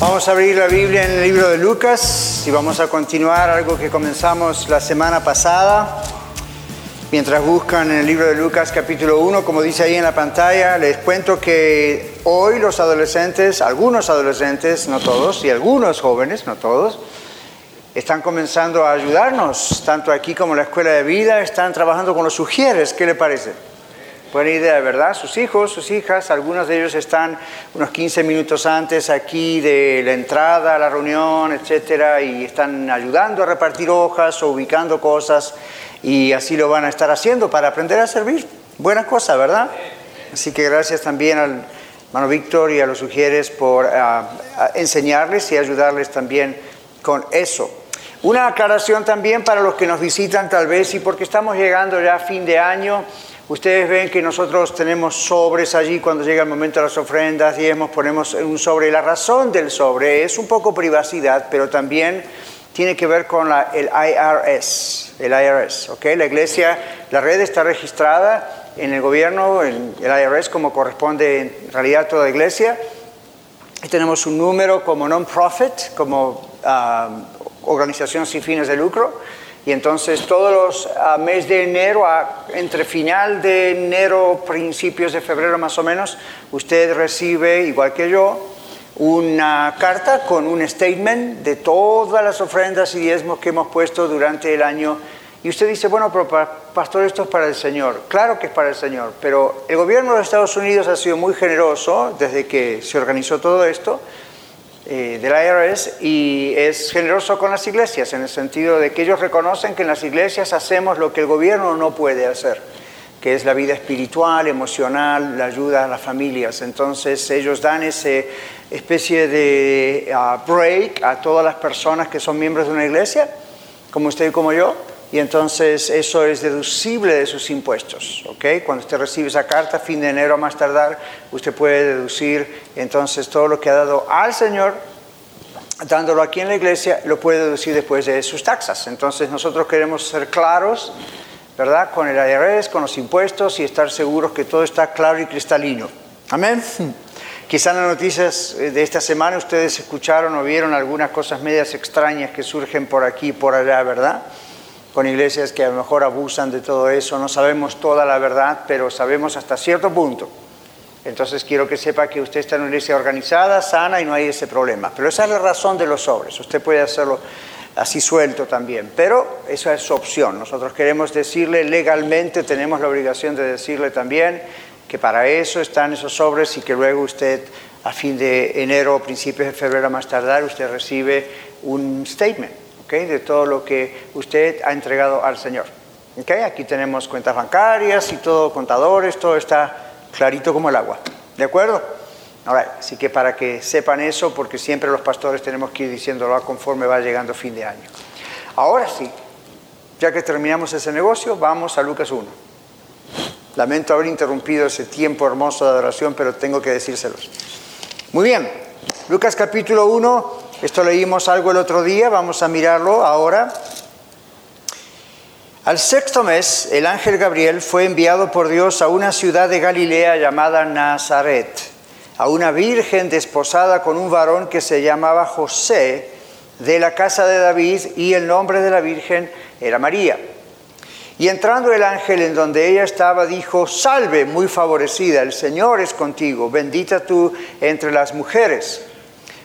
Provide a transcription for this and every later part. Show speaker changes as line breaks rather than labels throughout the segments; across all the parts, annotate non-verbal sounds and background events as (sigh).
Vamos a abrir la Biblia en el libro de Lucas y vamos a continuar algo que comenzamos la semana pasada. Mientras buscan en el libro de Lucas capítulo 1, como dice ahí en la pantalla, les cuento que hoy los adolescentes, algunos adolescentes, no todos, y algunos jóvenes, no todos, están comenzando a ayudarnos, tanto aquí como en la escuela de vida, están trabajando con los sugieres, ¿qué le parece? Buena idea, ¿verdad? Sus hijos, sus hijas, algunos de ellos están unos 15 minutos antes aquí de la entrada a la reunión, etcétera, y están ayudando a repartir hojas o ubicando cosas, y así lo van a estar haciendo para aprender a servir. Buena cosa, ¿verdad? Así que gracias también al hermano Víctor y a los sugieres por uh, enseñarles y ayudarles también con eso. Una aclaración también para los que nos visitan tal vez y porque estamos llegando ya a fin de año. Ustedes ven que nosotros tenemos sobres allí cuando llega el momento de las ofrendas, diezmos, ponemos un sobre. La razón del sobre es un poco privacidad, pero también tiene que ver con la, el IRS, el IRS, ¿ok? La iglesia, la red está registrada en el gobierno, en el IRS como corresponde en realidad a toda la iglesia. Y tenemos un número como non-profit, como uh, organización sin fines de lucro y entonces todos los a mes de enero, a, entre final de enero, principios de febrero más o menos, usted recibe, igual que yo, una carta con un statement de todas las ofrendas y diezmos que hemos puesto durante el año. Y usted dice, bueno, pero pastor, esto es para el Señor. Claro que es para el Señor, pero el gobierno de Estados Unidos ha sido muy generoso desde que se organizó todo esto eh, del IRS y es generoso con las iglesias en el sentido de que ellos reconocen que en las iglesias hacemos lo que el gobierno no puede hacer, que es la vida espiritual, emocional, la ayuda a las familias. Entonces ellos dan esa especie de uh, break a todas las personas que son miembros de una iglesia, como usted y como yo, y entonces eso es deducible de sus impuestos. ¿ok? Cuando usted recibe esa carta, fin de enero a más tardar, usted puede deducir entonces todo lo que ha dado al Señor, dándolo aquí en la iglesia, lo puede deducir después de sus taxas. Entonces nosotros queremos ser claros, ¿verdad? Con el IRS, con los impuestos y estar seguros que todo está claro y cristalino. Amén. Quizá en las noticias de esta semana ustedes escucharon o vieron algunas cosas medias extrañas que surgen por aquí y por allá, ¿verdad? Con iglesias que a lo mejor abusan de todo eso, no sabemos toda la verdad, pero sabemos hasta cierto punto. Entonces quiero que sepa que usted está en una iglesia organizada, sana y no hay ese problema. Pero esa es la razón de los sobres. Usted puede hacerlo así suelto también, pero esa es su opción. Nosotros queremos decirle legalmente, tenemos la obligación de decirle también que para eso están esos sobres y que luego usted a fin de enero o principios de febrero más tardar, usted recibe un statement de todo lo que usted ha entregado al Señor. ¿okay? Aquí tenemos cuentas bancarias y todo, contadores, todo está clarito como el agua. ¿De acuerdo? Ahora, así que para que sepan eso, porque siempre los pastores tenemos que ir diciéndolo conforme va llegando fin de año. Ahora sí, ya que terminamos ese negocio, vamos a Lucas 1. Lamento haber interrumpido ese tiempo hermoso de adoración, pero tengo que decírselos. Muy bien, Lucas capítulo 1, esto leímos algo el otro día, vamos a mirarlo ahora. Al sexto mes, el ángel Gabriel fue enviado por Dios a una ciudad de Galilea llamada Nazaret, a una virgen desposada con un varón que se llamaba José, de la casa de David, y el nombre de la virgen era María. Y entrando el ángel en donde ella estaba, dijo, salve, muy favorecida, el Señor es contigo, bendita tú entre las mujeres.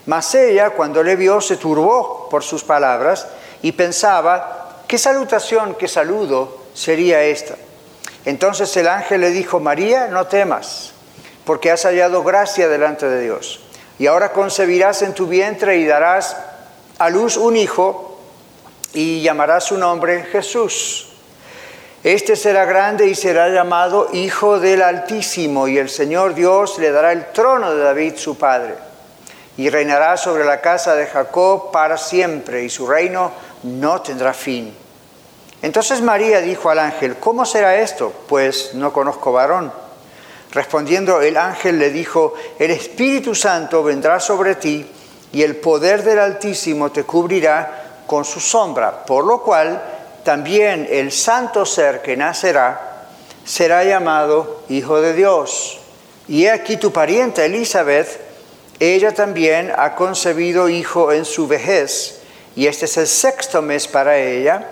Mas ella, cuando le vio, se turbó por sus palabras y pensaba, ¿qué salutación, qué saludo sería esta? Entonces el ángel le dijo, María, no temas, porque has hallado gracia delante de Dios. Y ahora concebirás en tu vientre y darás a luz un hijo y llamarás su nombre Jesús. Este será grande y será llamado Hijo del Altísimo, y el Señor Dios le dará el trono de David su padre y reinará sobre la casa de Jacob para siempre y su reino no tendrá fin. Entonces María dijo al ángel, ¿cómo será esto? Pues no conozco varón. Respondiendo el ángel le dijo, el Espíritu Santo vendrá sobre ti y el poder del Altísimo te cubrirá con su sombra, por lo cual también el santo ser que nacerá será llamado Hijo de Dios. Y he aquí tu parienta Elizabeth, ella también ha concebido hijo en su vejez, y este es el sexto mes para ella,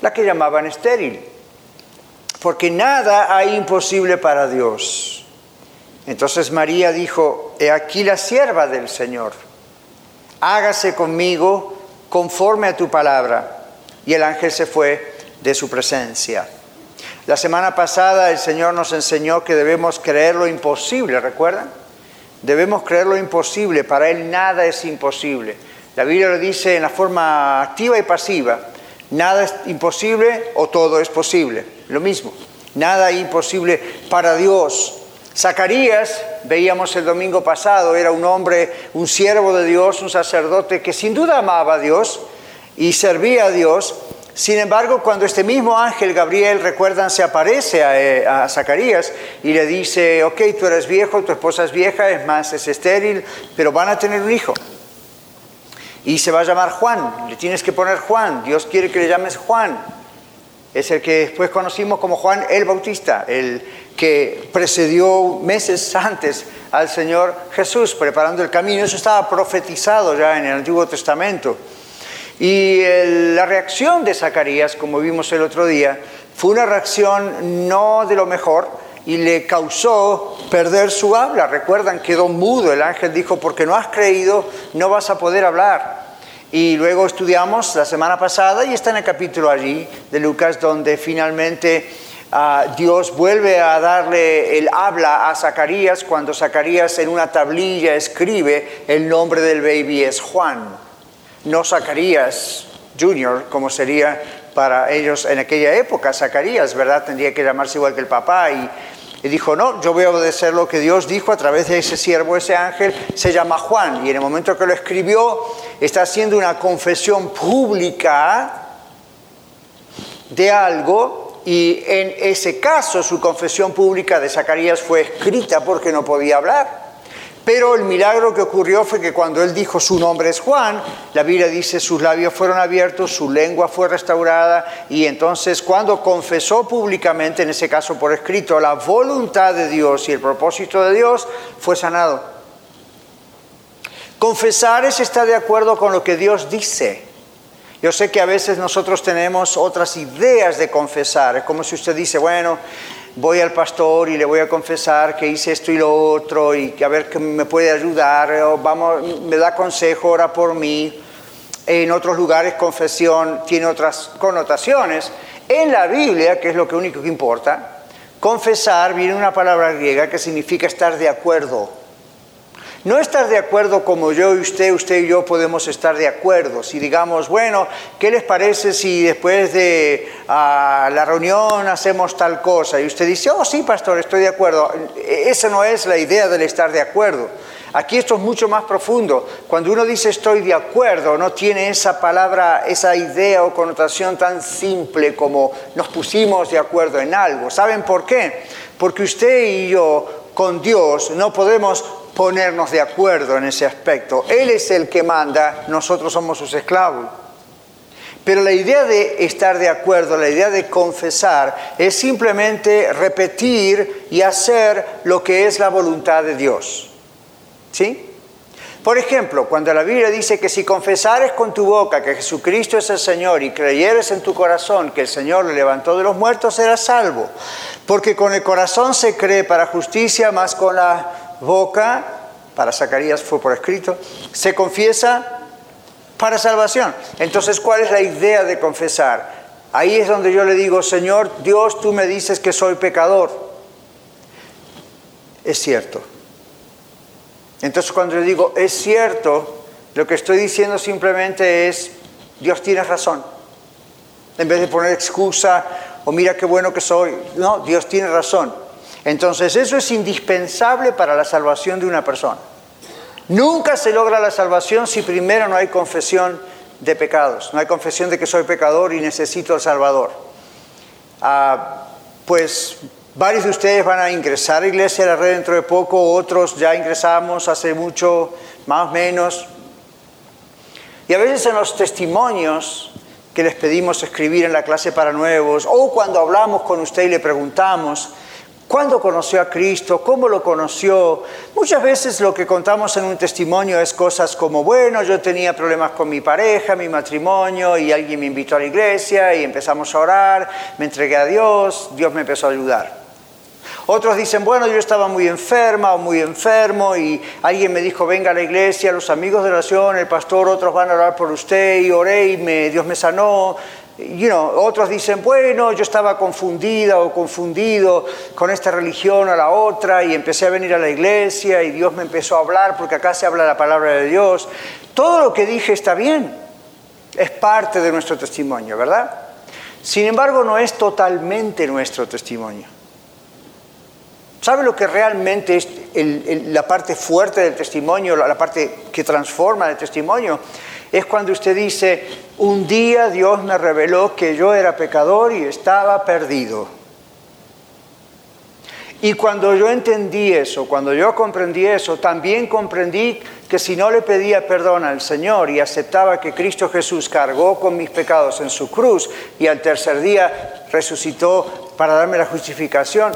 la que llamaban estéril, porque nada hay imposible para Dios. Entonces María dijo, he aquí la sierva del Señor, hágase conmigo conforme a tu palabra. Y el ángel se fue de su presencia. La semana pasada el Señor nos enseñó que debemos creer lo imposible, ¿recuerdan? Debemos creer lo imposible, para Él nada es imposible. La Biblia lo dice en la forma activa y pasiva, nada es imposible o todo es posible, lo mismo, nada imposible para Dios. Zacarías, veíamos el domingo pasado, era un hombre, un siervo de Dios, un sacerdote que sin duda amaba a Dios y servía a Dios, sin embargo, cuando este mismo ángel Gabriel, recuerdan, se aparece eh, a, Zacarías y le dice, ok, tú eres viejo, tu esposa es vieja, es más, es estéril, pero van a tener un hijo. Y se va a llamar Juan, le tienes que poner Juan, Dios quiere que le llames Juan. Es el que después conocimos como Juan el Bautista, el que precedió meses antes al Señor Jesús, preparando el camino. Eso estaba profetizado ya en el Antiguo Testamento. Y la reacción de Zacarías, como vimos el otro día, fue una reacción no de lo mejor y le causó perder su habla. Recuerdan, quedó mudo. El ángel dijo, porque no has creído, no vas a poder hablar. Y luego estudiamos la semana pasada y está en el capítulo allí de Lucas donde finalmente ah, Dios vuelve a darle el habla a Zacarías cuando Zacarías en una tablilla escribe el nombre del baby es Juan no Zacarías Junior, como sería para ellos en aquella época. Zacarías, ¿verdad? Tendría que llamarse igual que el papá. Y, dijo, no, yo voy a obedecer lo que Dios dijo a través de ese siervo, ese ángel, se llama Juan. Y en el momento que lo escribió, está haciendo una confesión pública de algo. Y en ese caso, su confesión pública de Zacarías fue escrita porque no podía hablar. Pero el milagro que ocurrió fue que cuando él dijo su nombre es Juan, la Biblia dice sus labios fueron abiertos, su lengua fue restaurada y entonces cuando confesó públicamente, en ese caso por escrito, la voluntad de Dios y el propósito de Dios, fue sanado. Confesar es estar de acuerdo con lo que Dios dice. Yo sé que a veces nosotros tenemos otras ideas de confesar. Es como si usted dice, bueno, voy al pastor y le voy a confesar que hice esto y lo otro y que a ver que me puede ayudar, o vamos, me da consejo, ora por mí. En otros lugares confesión tiene otras connotaciones. En la Biblia, que es lo que único que importa, confesar viene una palabra griega que significa estar de acuerdo no estar de acuerdo como yo y usted, usted y yo podemos estar de acuerdo. Si digamos, bueno, ¿qué les parece si después de ah, la reunión hacemos tal cosa? Y usted dice, oh sí, pastor, estoy de acuerdo. Esa no es la idea del estar de acuerdo. Aquí esto es mucho más profundo. Cuando uno dice estoy de acuerdo, no tiene esa palabra, esa idea o connotación tan simple como nos pusimos de acuerdo en algo. ¿Saben por qué? Porque usted y yo con Dios no podemos ponernos de acuerdo en ese aspecto. Él es el que manda, nosotros somos sus esclavos. Pero la idea de estar de acuerdo, la idea de confesar, es simplemente repetir y hacer lo que es la voluntad de Dios. ¿Sí? Por ejemplo, cuando la Biblia dice que si confesares con tu boca que Jesucristo es el Señor y creyeres en tu corazón que el Señor le levantó de los muertos, serás salvo. Porque con el corazón se cree para justicia, más con la boca, para Zacarías fue por escrito, se confiesa para salvación. Entonces, ¿cuál es la idea de confesar? Ahí es donde yo le digo, Señor, Dios, tú me dices que soy pecador. Es cierto. Entonces, cuando yo digo, es cierto, lo que estoy diciendo simplemente es, Dios tiene razón. En vez de poner excusa o mira qué bueno que soy, no, Dios tiene razón. Entonces eso es indispensable para la salvación de una persona. Nunca se logra la salvación si primero no hay confesión de pecados, no hay confesión de que soy pecador y necesito al Salvador. Ah, pues varios de ustedes van a ingresar a iglesia de la red dentro de poco, otros ya ingresamos hace mucho, más o menos. Y a veces en los testimonios que les pedimos escribir en la clase para nuevos, o cuando hablamos con usted y le preguntamos, ¿Cuándo conoció a Cristo? ¿Cómo lo conoció? Muchas veces lo que contamos en un testimonio es cosas como, bueno, yo tenía problemas con mi pareja, mi matrimonio, y alguien me invitó a la iglesia y empezamos a orar, me entregué a Dios, Dios me empezó a ayudar. Otros dicen, bueno, yo estaba muy enferma o muy enfermo y alguien me dijo, venga a la iglesia, los amigos de oración, el pastor, otros van a orar por usted y oré y Dios me sanó. You otros dicen, bueno, yo estaba confundida o confundido con esta religión a la otra y empecé a venir a la iglesia y Dios me empezó a hablar porque acá se habla la palabra de Dios. Todo lo que dije está bien, es parte de nuestro testimonio, ¿verdad? Sin embargo, no es totalmente nuestro testimonio. ¿Sabe lo que realmente es la parte fuerte del testimonio, la parte que transforma el testimonio? Es cuando usted dice, un día Dios me reveló que yo era pecador y estaba perdido. Y cuando yo entendí eso, cuando yo comprendí eso, también comprendí que si no le pedía perdón al Señor y aceptaba que Cristo Jesús cargó con mis pecados en su cruz y al tercer día resucitó para darme la justificación,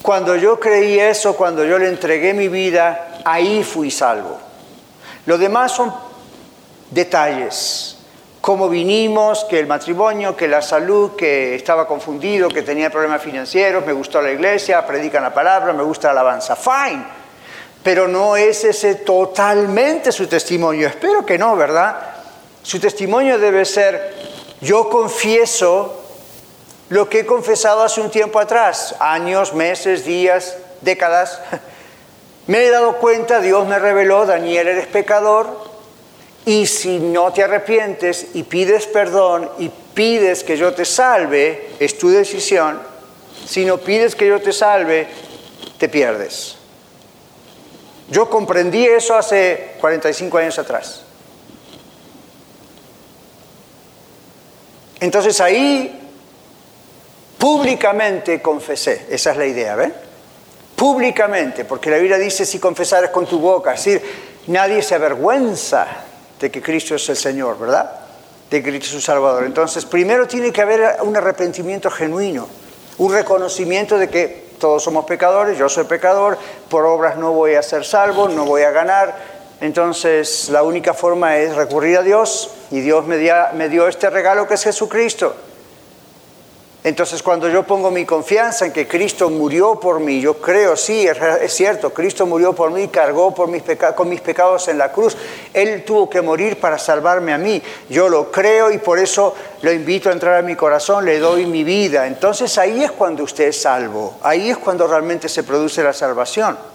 cuando yo creí eso, cuando yo le entregué mi vida, ahí fui salvo. Lo demás son detalles cómo vinimos, que el matrimonio, que la salud, que estaba confundido, que tenía problemas financieros, me gustó la iglesia, predican la palabra, me gusta la alabanza. Fine. Pero no es ese totalmente su testimonio. Espero que no, ¿verdad? Su testimonio debe ser, yo confieso lo que he confesado hace un tiempo atrás, años, meses, días, décadas. (laughs) Me he dado cuenta, Dios me reveló, Daniel, eres pecador, y si no te arrepientes y pides perdón y pides que yo te salve, es tu decisión. Si no pides que yo te salve, te pierdes. Yo comprendí eso hace 45 años atrás. Entonces ahí públicamente confesé, esa es la idea, ¿ven? Públicamente, porque la Biblia dice si confesares con tu boca, es decir, nadie se avergüenza de que Cristo es el Señor, ¿verdad? De que Cristo es su Salvador. Entonces, primero tiene que haber un arrepentimiento genuino, un reconocimiento de que todos somos pecadores, yo soy pecador, por obras no voy a ser salvo, no voy a ganar. Entonces, la única forma es recurrir a Dios y Dios me dio, me dio este regalo que es Jesucristo. Entonces cuando yo pongo mi confianza en que Cristo murió por mí, yo creo, sí, es, cierto, Cristo murió por mí, cargó por mis con mis pecados en la cruz, Él tuvo que morir para salvarme a mí, yo lo creo y por eso lo invito a entrar a mi corazón, le doy mi vida. Entonces ahí es cuando usted es salvo, ahí es cuando realmente se produce la salvación.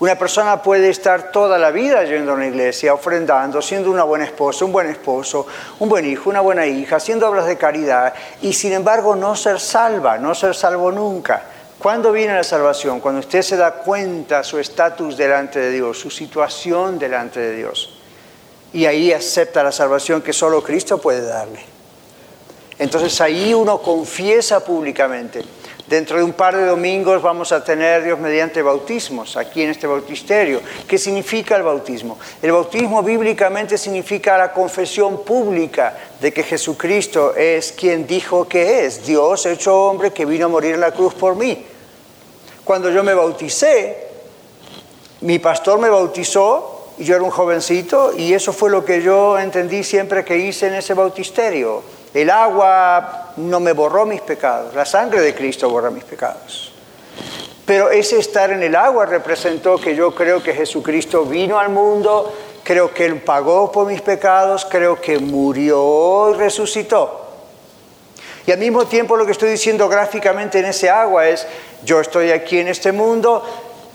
Una persona puede estar toda la vida yendo a una iglesia, ofrendando, siendo una buena esposa, un buen esposo, un buen hijo, una buena hija, haciendo obras de caridad y sin embargo no ser salva, no ser salvo nunca. ¿Cuándo viene la salvación? Cuando usted se da cuenta su estatus delante de Dios, su situación delante de Dios. Y ahí acepta la salvación que solo Cristo puede darle. Entonces ahí uno confiesa públicamente. Dentro de un par de domingos vamos a tener, Dios mediante, bautismos aquí en este bautisterio. ¿Qué significa el bautismo? El bautismo bíblicamente significa la confesión pública de que Jesucristo es quien dijo que es, Dios hecho hombre que vino a morir en la cruz por mí. Cuando yo me bauticé, mi pastor me bautizó, y yo era un jovencito, y eso fue lo que yo entendí siempre que hice en ese bautisterio el agua no me borró mis pecados, la sangre de Cristo borra mis pecados. Pero ese estar en el agua representó que yo creo que Jesucristo vino al mundo, creo que Él pagó por mis pecados, creo que murió y resucitó. Y al mismo tiempo lo que estoy diciendo gráficamente en ese agua es, yo estoy aquí en este mundo,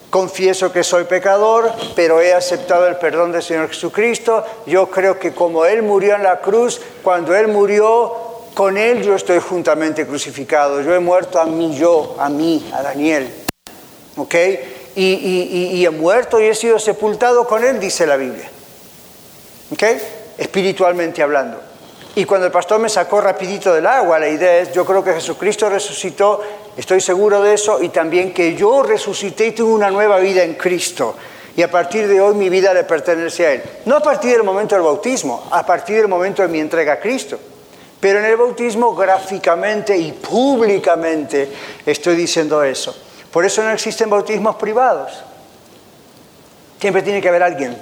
confieso que soy pecador, pero he aceptado el perdón del Señor Jesucristo. Yo creo que como Él murió en la cruz, cuando Él murió, con Él yo estoy juntamente crucificado. Yo he muerto a mí, yo, a mí, a Daniel. ¿Ok? y, he muerto y he sido sepultado con Él, dice la Biblia. ¿Ok? Espiritualmente hablando. Y cuando el pastor me sacó rapidito del agua, la idea es, yo creo que Jesucristo resucitó, estoy seguro de eso, y también que yo resucité y tuve una nueva vida en Cristo. Y a partir de hoy mi vida le pertenece a Él. No a partir del momento del bautismo, a partir del momento de mi entrega a Cristo. Pero en el bautismo gráficamente y públicamente estoy diciendo eso. Por eso no existen bautismos privados. Siempre tiene que haber alguien.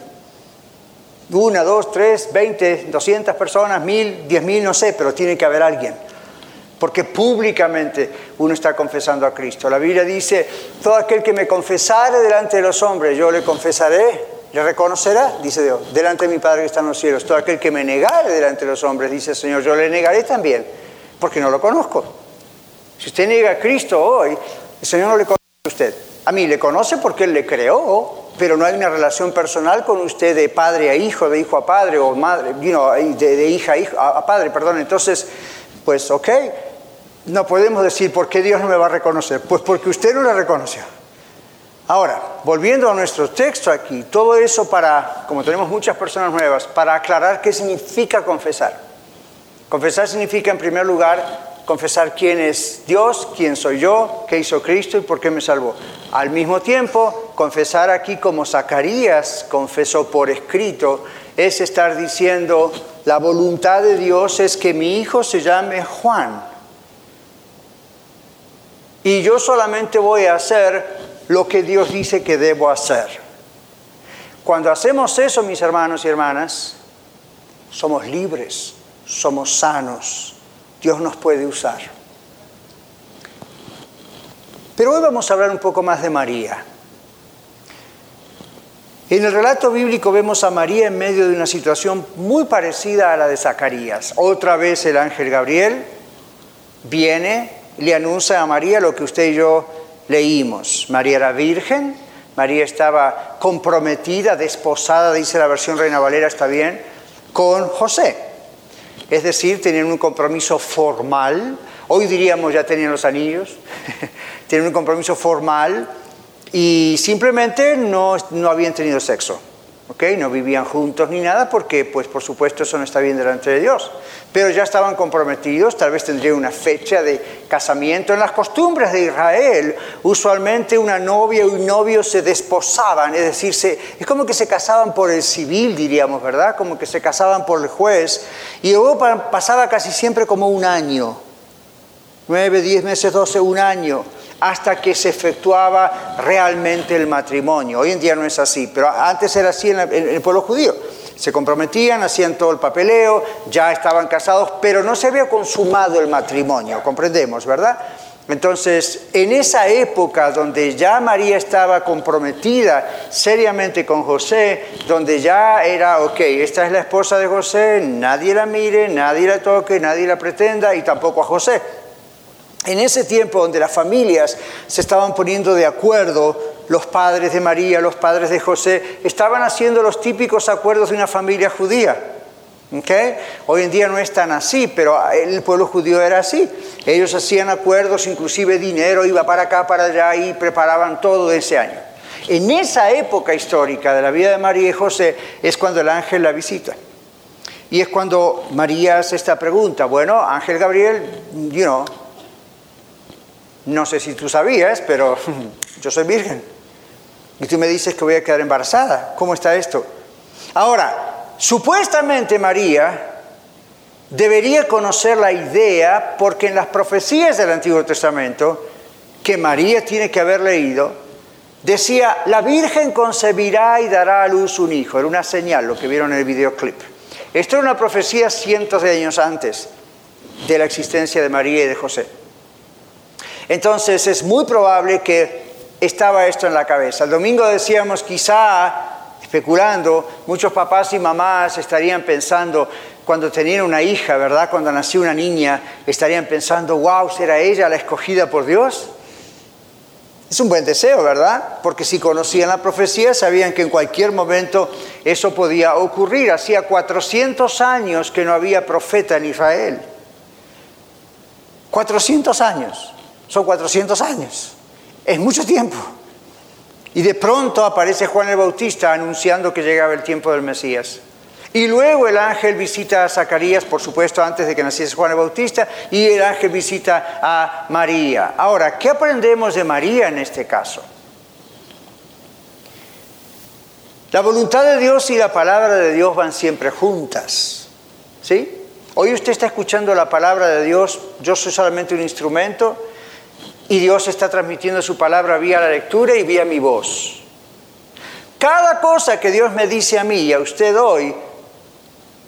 Una, dos, tres, veinte, doscientas personas, mil, diez mil, no sé, pero tiene que haber alguien. Porque públicamente uno está confesando a Cristo. La Biblia dice, todo aquel que me confesare delante de los hombres, yo le confesaré, le reconocerá, dice Dios, delante de mi Padre que está en los cielos. Todo aquel que me negare delante de los hombres, dice el Señor, yo le negaré también, porque no lo conozco. Si usted niega a Cristo hoy, el Señor no le conoce usted. A mí le conoce porque Él le creó, pero no hay una relación personal con usted de padre a hijo, de hijo a padre, o madre, de, hija a, hijo, a padre, perdón. Entonces, pues ok, no podemos decir por qué Dios no me va a reconocer, pues porque usted no le reconoció. Ahora, volviendo a nuestro texto aquí, todo eso para, como tenemos muchas personas nuevas, para aclarar qué significa confesar. Confesar significa, en primer lugar, confesar quién es Dios, quién soy yo, qué hizo Cristo y por qué me salvó. Al mismo tiempo, confesar aquí como Zacarías confesó por escrito, es estar diciendo, la voluntad de Dios es que mi hijo se llame Juan. Y yo solamente voy a hacer lo que Dios dice que debo hacer. Cuando hacemos eso, mis hermanos y hermanas, somos libres, somos sanos Dios nos puede usar. Pero hoy vamos a hablar un poco más de María. En el relato bíblico vemos a María en medio de una situación muy parecida a la de Zacarías. Otra vez el ángel Gabriel viene, le anuncia a María lo que usted y yo leímos. María era virgen, María estaba comprometida, desposada, dice la versión Reina Valera, está bien, con José. Es decir, tenían un compromiso formal, hoy diríamos ya tenían los anillos, (laughs) tenían un compromiso formal y simplemente no, no habían tenido sexo. No vivían juntos ni nada porque, pues por supuesto, eso no está bien delante de Dios. Pero ya estaban comprometidos, tal vez tendría una fecha de casamiento. En las costumbres de Israel, usualmente una novia y un novio se desposaban, es decir, es como que se casaban por el civil, diríamos, ¿verdad? Como que se casaban por el juez. Y luego pasaba casi siempre como un año, nueve, diez meses, doce, un año hasta que se efectuaba realmente el matrimonio. Hoy en día no es así, pero antes era así en, el pueblo judío. Se comprometían, hacían todo el papeleo, ya estaban casados, pero no se había consumado el matrimonio, comprendemos, ¿verdad? Entonces, en esa época donde ya María estaba comprometida seriamente con José, donde ya era, ok, esta es la esposa de José, nadie la mire, nadie la toque, nadie la pretenda y tampoco a José. En ese tiempo donde las familias se estaban poniendo de acuerdo, los padres de María, los padres de José, estaban haciendo los típicos acuerdos de una familia judía. Hoy en día no es tan así, pero el pueblo judío era así. Ellos hacían acuerdos, inclusive dinero iba para acá, para allá y preparaban todo ese año. En esa época histórica de la vida de María y José es cuando el ángel la visita. Y es cuando María hace esta pregunta, bueno, Ángel Gabriel, you know, no sé si tú sabías, pero (laughs) yo soy virgen. Y tú me dices que voy a quedar embarazada. ¿Cómo está esto? Ahora, supuestamente María debería conocer la idea, porque en las profecías del Antiguo Testamento, que María tiene que haber leído, decía, la Virgen concebirá y dará a luz un hijo. Era una señal, lo que vieron en el videoclip. Esto era una profecía cientos de años antes de la existencia de María y de José. Entonces es muy probable que estaba esto en la cabeza. El domingo decíamos quizá, especulando, muchos papás y mamás estarían pensando, cuando tenían una hija, ¿verdad? Cuando nació una niña, estarían pensando, wow, ¿será ella la escogida por Dios? Es un buen deseo, ¿verdad? Porque si conocían la profecía, sabían que en cualquier momento eso podía ocurrir. Hacía 400 años que no había profeta en Israel. 400 años son 400 años. Es mucho tiempo. Y de pronto aparece Juan el Bautista anunciando que llegaba el tiempo del Mesías. Y luego el ángel visita a Zacarías, por supuesto, antes de que naciese Juan el Bautista, y el ángel visita a María. Ahora, ¿qué aprendemos de María en este caso? La voluntad de Dios y la palabra de Dios van siempre juntas. ¿Sí? Hoy usted está escuchando la palabra de Dios, yo soy solamente un instrumento y Dios está transmitiendo su palabra vía la lectura y vía mi voz. Cada cosa que Dios me dice a mí y a usted hoy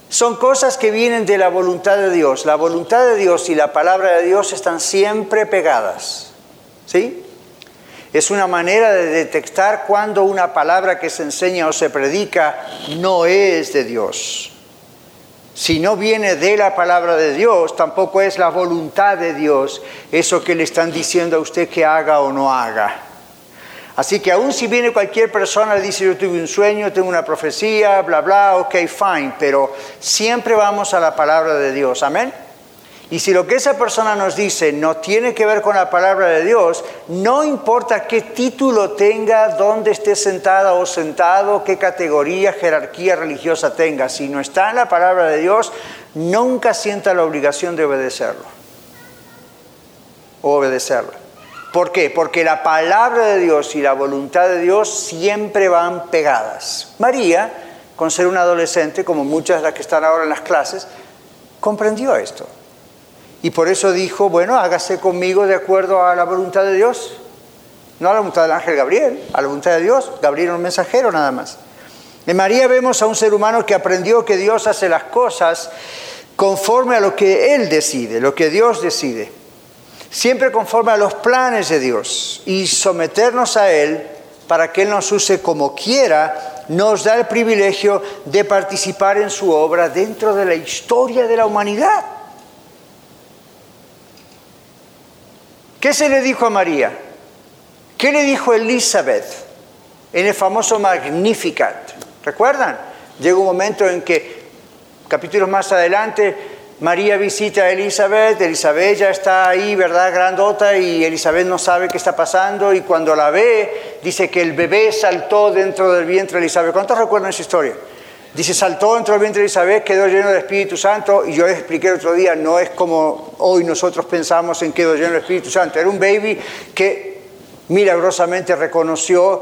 son cosas que vienen de la voluntad de Dios. La voluntad de Dios y la palabra de Dios están siempre pegadas. ¿Sí? Es una manera de detectar cuando una palabra que se enseña o se predica no es de Dios. Si no viene de la palabra de Dios, tampoco es la voluntad de Dios eso que le están diciendo a usted que haga o no haga. Así que aún si viene cualquier persona y dice yo tuve un sueño, tengo una profecía, bla, bla, ok, fine, pero siempre vamos a la palabra de Dios, amén. Y si lo que esa persona nos dice no tiene que ver con la palabra de Dios, no importa qué título tenga, dónde esté sentada o sentado, qué categoría, jerarquía religiosa tenga, si no está en la palabra de Dios, nunca sienta la obligación de obedecerlo. O. ¿Por qué? Porque la palabra de Dios y la voluntad de Dios siempre van pegadas. María, con ser una adolescente, como muchas de las que están ahora en las clases, comprendió esto. Y por eso dijo, bueno, hágase conmigo de acuerdo a la voluntad de Dios. No a la voluntad del ángel Gabriel, a la voluntad de Dios. Gabriel era un mensajero nada más. En María vemos a un ser humano que aprendió que Dios hace las cosas conforme a lo que Él decide, lo que Dios decide siempre conforme a los planes de Dios y someternos a Él para que Él nos use como quiera, nos da el privilegio de participar en su obra dentro de la historia de la humanidad. ¿Qué se le dijo a María? ¿Qué le dijo Elizabeth en el famoso Magnificat? ¿Recuerdan? Llega un momento en que, capítulos más adelante, María visita a Elizabeth, Elizabeth ya está ahí, ¿verdad? Grandota y Elizabeth no sabe qué está pasando y cuando la ve dice que el bebé saltó dentro del vientre de Elizabeth. ¿Cuántos recuerdan esa historia? Dice, saltó dentro del vientre de Elizabeth, quedó lleno del Espíritu Santo y yo les expliqué el otro día, no es como hoy nosotros pensamos en quedó lleno del Espíritu Santo, era un baby que milagrosamente reconoció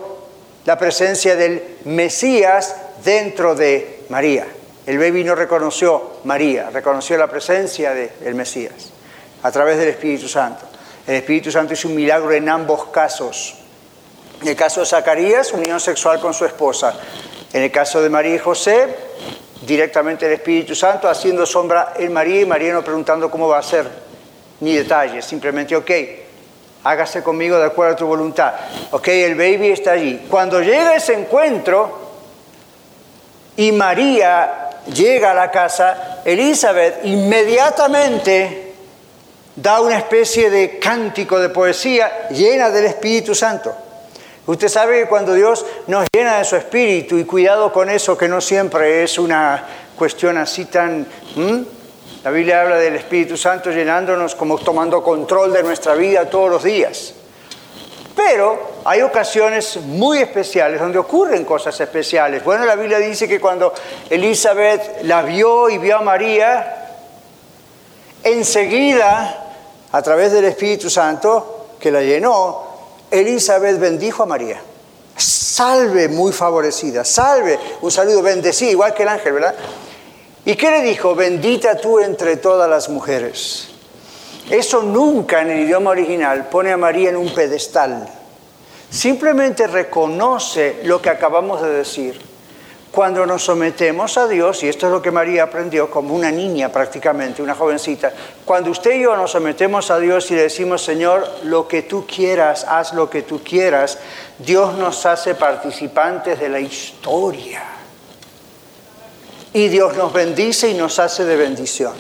la presencia del Mesías dentro de María. El baby no reconoció María, reconoció la presencia del Mesías a través del Espíritu Santo. El Espíritu Santo hizo un milagro en ambos casos. En el caso de Zacarías, unión sexual con su esposa. En el caso de María y José, directamente el Espíritu Santo haciendo sombra en María y María no preguntando cómo va a ser, ni detalles, simplemente, ok, hágase conmigo de acuerdo a tu voluntad. Ok, el baby está allí. Cuando llega ese encuentro y María llega a la casa, Elizabeth inmediatamente da una especie de cántico de poesía llena del Espíritu Santo. Usted sabe que cuando Dios nos llena de su espíritu, y cuidado con eso, que no siempre es una cuestión así tan... La Biblia habla del Espíritu Santo llenándonos como tomando control de nuestra vida todos los días. Pero hay ocasiones muy especiales donde ocurren cosas especiales. Bueno, la Biblia dice que cuando Elizabeth la vio y vio a María, enseguida, a través del Espíritu Santo que la llenó, Elizabeth bendijo a María. Salve muy favorecida, salve, un saludo bendecido, igual que el ángel, ¿verdad? ¿Y qué le dijo? Bendita tú entre todas las mujeres. Eso nunca en el idioma original pone a María en un pedestal. Simplemente reconoce lo que acabamos de decir. Cuando nos sometemos a Dios, y esto es lo que María aprendió como una niña prácticamente, una jovencita, cuando usted y yo nos sometemos a Dios y le decimos, Señor, lo que tú quieras, haz lo que tú quieras, Dios nos hace participantes de la historia. Y Dios nos bendice y nos hace de bendición.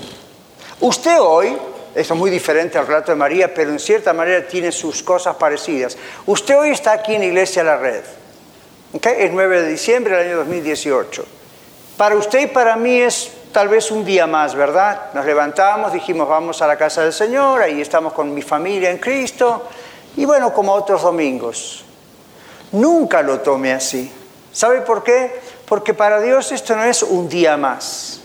Usted hoy eso es muy diferente al relato de María, pero en cierta manera tiene sus cosas parecidas. Usted hoy está aquí en Iglesia La Red. ¿Okay? Es 9 de diciembre del año 2018. Para usted y para mí es tal vez un día más, ¿verdad? Nos levantamos, dijimos vamos a la casa del Señor, ahí estamos con mi familia en Cristo, y bueno, como otros domingos. Nunca lo tome así. ¿Sabe por qué? Porque para Dios esto no es un día más.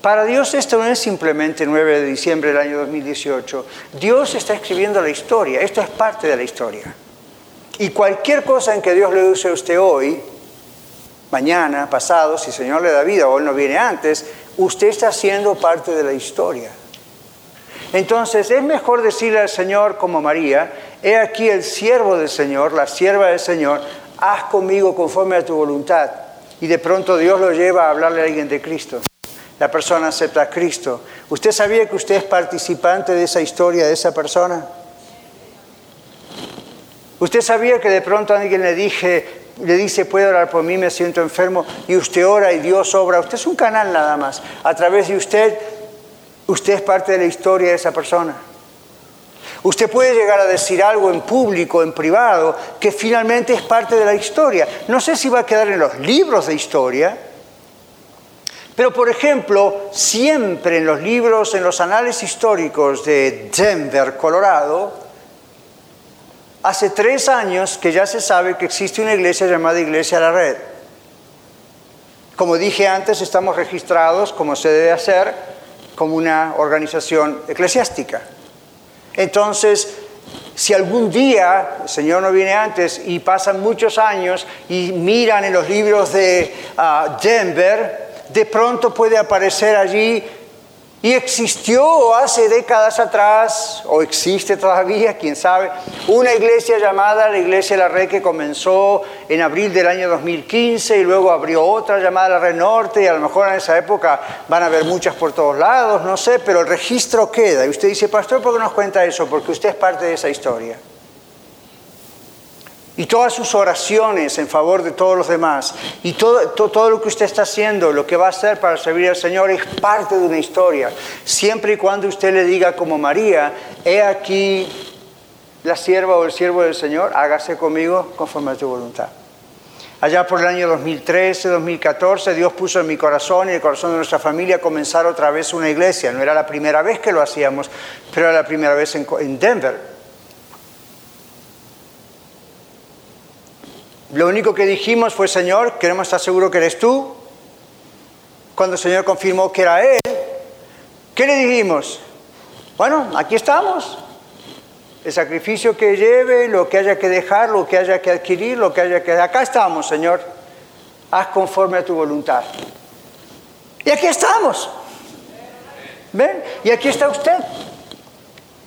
Para Dios esto no es simplemente 9 de diciembre del año 2018. Dios está escribiendo la historia. Esto es parte de la historia. Y cualquier cosa en que Dios le use a usted hoy, mañana, pasado, si el Señor le da vida o Él no viene antes, usted está siendo parte de la historia. Entonces es mejor decirle al Señor como María, he aquí el siervo del Señor, la sierva del Señor, haz conmigo conforme a tu voluntad. Y de pronto Dios lo lleva a hablarle a alguien de Cristo. La persona acepta a Cristo. ¿Usted sabía que usted es participante de esa historia, de esa persona? ¿Usted sabía que de pronto alguien le, dije, le dice, puede orar por mí, me siento enfermo, y usted ora y Dios obra? Usted es un canal nada más. A través de usted Usted es parte de la historia de esa persona. Usted puede llegar a decir algo en público, en privado, que finalmente es parte de la historia. No sé si va a quedar en los libros de historia, pero por ejemplo, siempre en los libros, en los anales históricos de Denver, Colorado, hace tres años que ya se sabe que existe una iglesia llamada Iglesia de la Red. Como dije antes, estamos registrados, como se debe hacer, como una organización eclesiástica. Entonces, si algún día el Señor no viene antes y pasan muchos años y miran en los libros de ah, Denver, de pronto puede aparecer allí y existió hace décadas atrás, o existe todavía, quién sabe, una iglesia llamada la Iglesia de la Red que comenzó en abril del año 2015 y luego abrió otra llamada la Red Norte y a lo mejor en esa época van a haber muchas por todos lados, no sé, pero el registro queda. Y usted dice, pastor, ¿por qué nos cuenta eso? Porque usted es parte de esa historia. Y todas sus oraciones en favor de todos los demás y todo, todo, lo que usted está haciendo, lo que va a hacer para servir al Señor es parte de una historia. Siempre y cuando usted le diga como María, he aquí la sierva o el siervo del Señor, hágase conmigo conforme a tu voluntad. Allá por el año 2013, 2014, Dios puso en mi corazón y el corazón de nuestra familia comenzar otra vez una iglesia. No era la primera vez que lo hacíamos, pero era la primera vez en Denver. Lo único que dijimos fue, Señor, queremos estar seguros que eres tú. Cuando el Señor confirmó que era Él, ¿qué le dijimos? Bueno, aquí estamos. El sacrificio que lleve, lo que haya que dejar, lo que haya que adquirir, lo que haya que... Acá estamos, Señor. Haz conforme a tu voluntad. Y aquí estamos. ¿Ven? Y aquí está usted.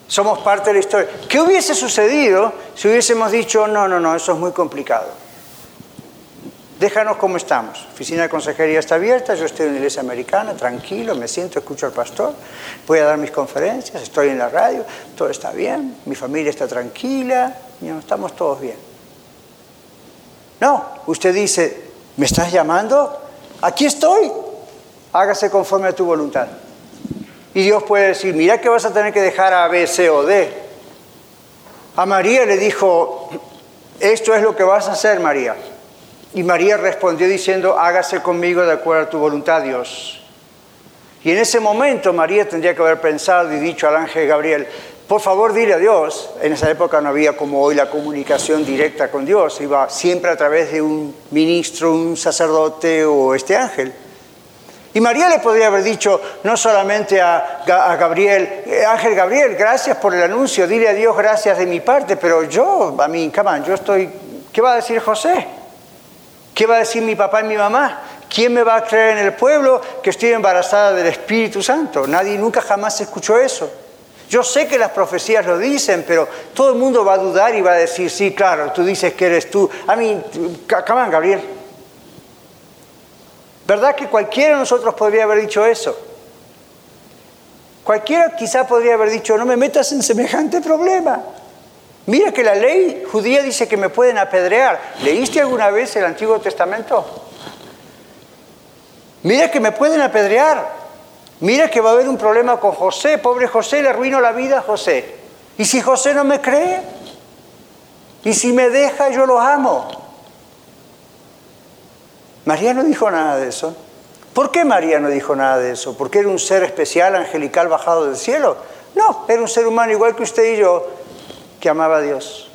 Somos parte de la historia. ¿Qué hubiese sucedido si hubiésemos dicho, no, no, no, eso es muy complicado? Déjanos como estamos. Oficina de consejería está abierta, yo estoy en la iglesia americana, tranquilo, me siento, escucho al pastor, voy a dar mis conferencias, estoy en la radio, todo está bien, mi familia está tranquila, estamos todos bien. No, usted dice, ¿me estás llamando? Aquí estoy, hágase conforme a tu voluntad. Y Dios puede decir, mira que vas a tener que dejar a B, C o D. A María le dijo, esto es lo que vas a hacer, María. Y María respondió diciendo, hágase conmigo de acuerdo a tu voluntad, Dios. Y en ese momento María tendría que haber pensado y dicho al ángel Gabriel, por favor dile a Dios, en esa época no había como hoy la comunicación directa con Dios, iba siempre a través de un ministro, un sacerdote o este ángel. Y María le podría haber dicho no solamente a, Gabriel, eh, Ángel Gabriel, gracias por el anuncio, dile a Dios gracias de mi parte, pero yo, a mí, come yo estoy, ¿qué va a decir José? ¿Qué va a decir mi papá y mi mamá? ¿Quién me va a creer en el pueblo que estoy embarazada del Espíritu Santo? Nadie nunca jamás escuchó eso. Yo sé que las profecías lo dicen, pero todo el mundo va a dudar y va a decir, sí, claro, tú dices que eres tú. A mí, acaban, Gabriel. ¿Verdad que cualquiera de nosotros podría haber dicho eso? Cualquiera quizá podría haber dicho, no me metas en semejante problema. Mira que la ley judía dice que me pueden apedrear. ¿Leíste alguna vez el Antiguo Testamento? Mira que me pueden apedrear. Mira que va a haber un problema con José. Pobre José, le arruino la vida a José. ¿Y si José no me cree? ¿Y si me deja, yo lo amo? María no dijo nada de eso. ¿Por qué María no dijo nada de eso? ¿Porque era un ser especial, angelical, bajado del cielo? No, era un ser humano igual que usted y yo, que amaba a Dios.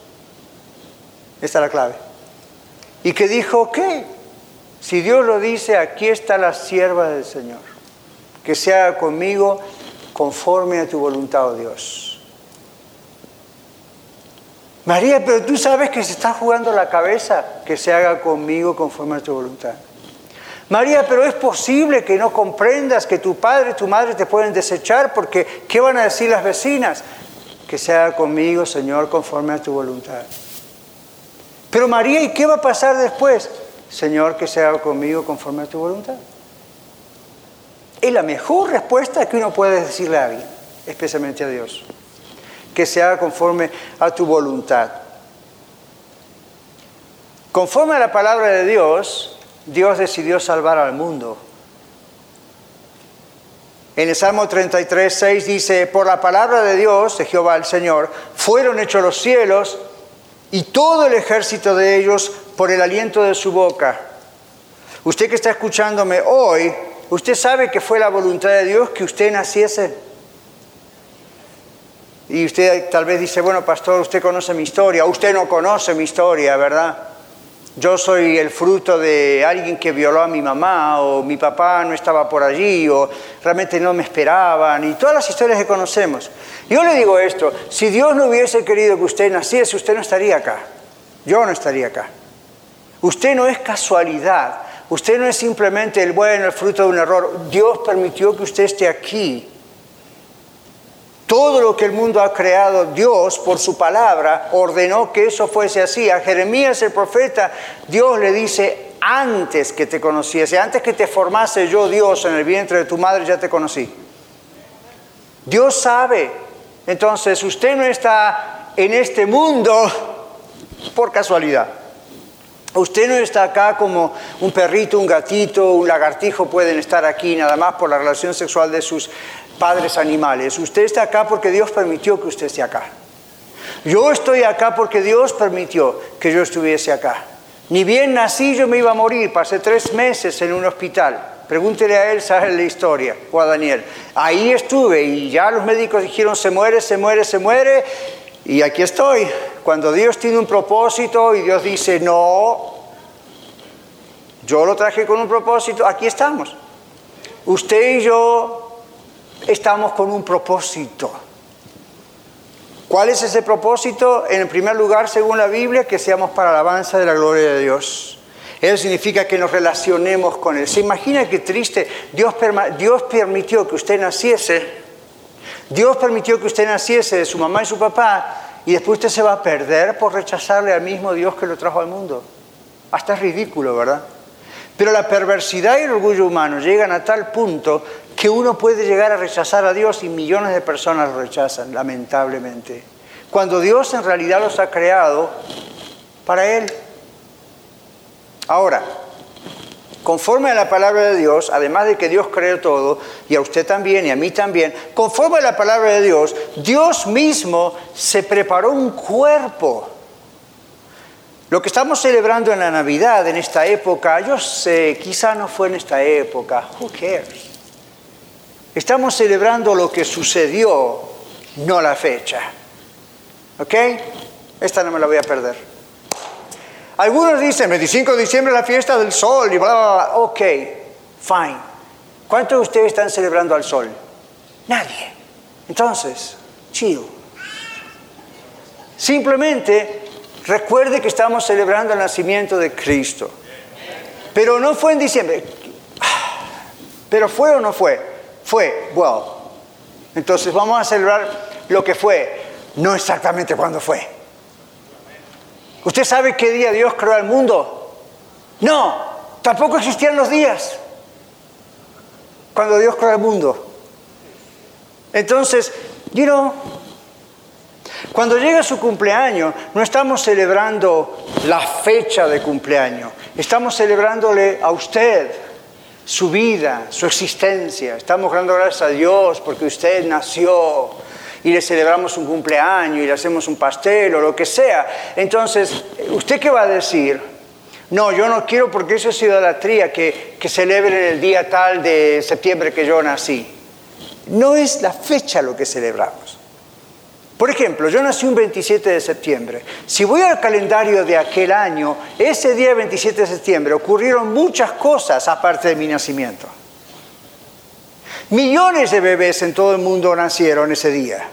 Esta es la clave. y que dijo, ok, si Dios lo dice, aquí está la sierva del Señor, que se haga conmigo conforme a tu voluntad, oh Dios. María, pero tú sabes que se está jugando la cabeza, que se haga conmigo conforme a tu voluntad. María, pero es posible que no comprendas que tu padre y tu madre te pueden desechar porque ¿qué van a decir las vecinas? Que se haga conmigo, Señor, conforme a tu voluntad. Pero María, ¿y qué va a pasar después? Señor, que se haga conmigo conforme a tu voluntad. Es la mejor respuesta que uno puede decirle a alguien, especialmente a Dios. Que se haga conforme a tu voluntad. Conforme a la palabra de Dios, Dios decidió salvar al mundo. En el Salmo 33, 6 dice, por la palabra de Dios, de Jehová el Señor, fueron hechos los cielos y todo el ejército de ellos por el aliento de su boca. Usted que está escuchándome hoy, usted sabe que fue la voluntad de Dios que usted naciese. Y usted tal vez dice, bueno, pastor, usted conoce mi historia, usted no conoce mi historia, ¿verdad? Yo soy el fruto de alguien que violó a mi mamá, o mi papá no estaba por allí, o realmente no me esperaban, y todas las historias que conocemos. Yo le digo esto, si Dios no hubiese querido que usted naciese, usted no estaría acá. Yo no estaría acá. Usted no es casualidad, usted no es simplemente el bueno, el fruto de un error. Dios permitió que usted esté aquí todo lo que el mundo ha creado, Dios por su palabra ordenó que eso fuese así. A Jeremías el profeta, Dios le dice, antes que te conociese, antes que te formase yo, Dios, en el vientre de tu madre, ya te conocí. Dios sabe. Entonces, usted no está en este mundo por casualidad. Usted no está acá como un perrito, un gatito, un lagartijo pueden estar aquí nada más por la relación sexual de sus padres animales. Usted está acá porque Dios permitió que usted esté acá. Yo estoy acá porque Dios permitió que yo estuviese acá. Ni bien nací yo me iba a morir, pasé tres meses en un hospital. Pregúntele a él, sabe la historia, o a Daniel. Ahí estuve y ya los médicos dijeron, se muere, se muere, se muere, y aquí estoy. Cuando Dios tiene un propósito y Dios dice, no, yo lo traje con un propósito, aquí estamos. Usted y yo estamos con un propósito. ¿Cuál es ese propósito? En primer lugar, según la Biblia, que seamos para alabanza de la gloria de Dios. Eso significa que nos relacionemos con Él. ¿Se imagina qué triste? Dios, Dios permitió que usted naciese. Dios permitió que usted naciese de su mamá y su papá y después usted se va a perder por rechazarle al mismo Dios que lo trajo al mundo. Hasta es ridículo, ¿verdad? Pero la perversidad y el orgullo humano llegan a tal punto que uno puede llegar a rechazar a Dios y millones de personas lo rechazan, lamentablemente. Cuando Dios en realidad los ha creado para Él. Ahora, conforme a la palabra de Dios, además de que Dios creó todo, y a usted también y a mí también, conforme a la palabra de Dios, Dios mismo se preparó un cuerpo. Lo que estamos celebrando en la Navidad, en esta época, yo sé, quizá no fue en esta época, who cares? Estamos celebrando lo que sucedió, no la fecha. ¿Ok? Esta no me la voy a perder. Algunos dicen, 25 de diciembre la fiesta del sol y bla, bla, bla. Ok, fine. ¿Cuántos de ustedes están celebrando al sol? Nadie. Entonces, chido. Simplemente recuerde que estamos celebrando el nacimiento de Cristo. Pero no fue en diciembre. Pero fue o no fue fue, well. Entonces vamos a celebrar lo que fue, no exactamente cuándo fue. ¿Usted sabe qué día Dios creó el mundo? No, tampoco existían los días cuando Dios creó el mundo. Entonces, you know, cuando llega su cumpleaños, no estamos celebrando la fecha de cumpleaños, estamos celebrándole a usted su vida, su existencia. Estamos dando gracias a Dios porque usted nació y le celebramos un cumpleaños y le hacemos un pastel o lo que sea. Entonces, ¿usted qué va a decir? No, yo no quiero porque eso es idolatría, que, que celebren el día tal de septiembre que yo nací. No es la fecha lo que celebramos. Por ejemplo, yo nací un 27 de septiembre. Si voy al calendario de aquel año, ese día 27 de septiembre ocurrieron muchas cosas aparte de mi nacimiento. Millones de bebés en todo el mundo nacieron ese día.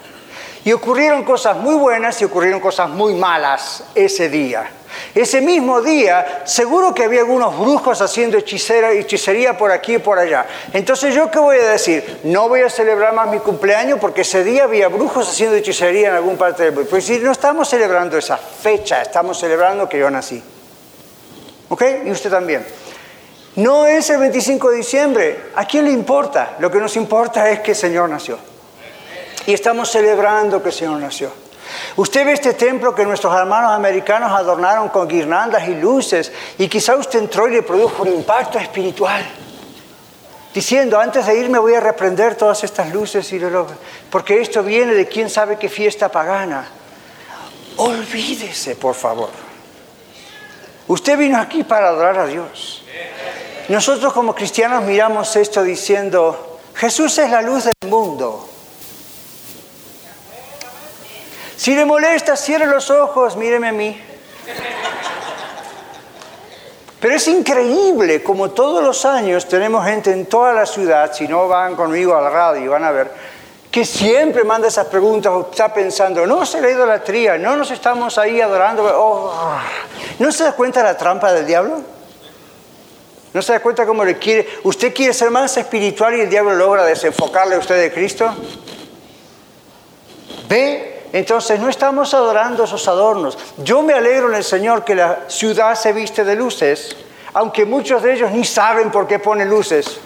Y ocurrieron cosas muy buenas y ocurrieron cosas muy malas ese día. Ese mismo día, seguro que había algunos brujos haciendo hechicera, hechicería por aquí y por allá. Entonces, ¿yo qué voy a decir? No voy a celebrar más mi cumpleaños porque ese día había brujos haciendo hechicería en algún parte del mundo. Pues si no estamos celebrando esa fecha, estamos celebrando que yo nací. ¿Ok? Y usted también. No es el 25 de diciembre. ¿A quién le importa? Lo que nos importa es que el Señor nació. Y estamos celebrando que el Señor nació. Usted ve este templo que nuestros hermanos americanos adornaron con guirnaldas y luces y quizá usted entró y le produjo un impacto espiritual. Diciendo, antes de irme voy a reprender todas estas luces y porque esto viene de quién sabe qué fiesta pagana. Olvídese, por favor. Usted vino aquí para adorar a Dios. Nosotros como cristianos miramos esto diciendo, Jesús es la luz del mundo. Si le molesta, cierre los ojos, míreme a mí. Pero es increíble como todos los años tenemos gente en toda la ciudad, si no van conmigo al radio, van a ver, que siempre manda esas preguntas o está pensando, no se la idolatría, no nos estamos ahí adorando. Oh, ¿No se da cuenta de la trampa del diablo? ¿No se da cuenta cómo le quiere? ¿Usted quiere ser más espiritual y el diablo logra desenfocarle a usted de Cristo? ¿Ve? Entonces no estamos adorando esos adornos. Yo me alegro en el Señor que la ciudad se viste de luces, aunque muchos de ellos ni saben por qué ponen luces.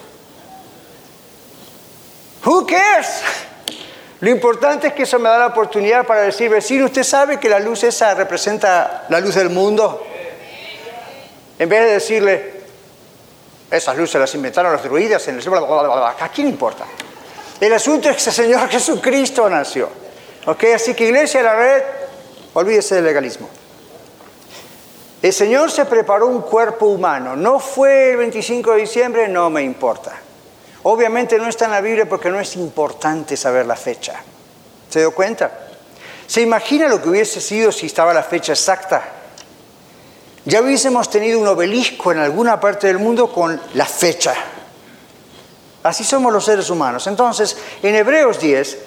Who cares? Lo importante es que eso me da la oportunidad para decir, vecino, ¿usted sabe que la luz esa representa la luz del mundo? En vez de decirle, esas luces las inventaron los druidas en el... ¿A quién importa? El asunto es que el Señor Jesucristo nació. ¿Ok? Así que iglesia la red, olvídese del legalismo. El Señor se preparó un cuerpo humano. No fue el 25 de diciembre, no me importa. Obviamente no está en la Biblia porque no es importante saber la fecha. ¿Se dio cuenta? ¿Se imagina lo que hubiese sido si estaba la fecha exacta? ya hubiésemos tenido un obelisco en alguna parte del mundo con la fecha. Así somos los seres humanos. Entonces, en Hebreos 10,